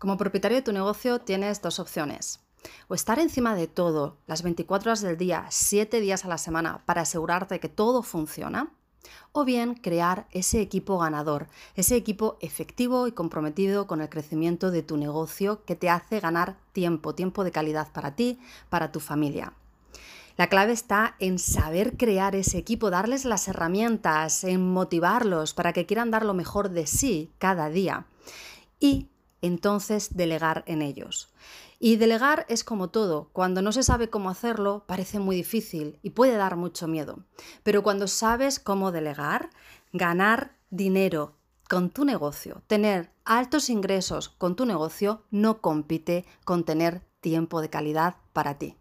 Como propietario de tu negocio tienes dos opciones. O estar encima de todo las 24 horas del día, 7 días a la semana para asegurarte que todo funciona. O bien crear ese equipo ganador, ese equipo efectivo y comprometido con el crecimiento de tu negocio que te hace ganar tiempo, tiempo de calidad para ti, para tu familia. La clave está en saber crear ese equipo, darles las herramientas, en motivarlos para que quieran dar lo mejor de sí cada día. Y entonces delegar en ellos. Y delegar es como todo, cuando no se sabe cómo hacerlo parece muy difícil y puede dar mucho miedo, pero cuando sabes cómo delegar, ganar dinero con tu negocio, tener altos ingresos con tu negocio, no compite con tener tiempo de calidad para ti.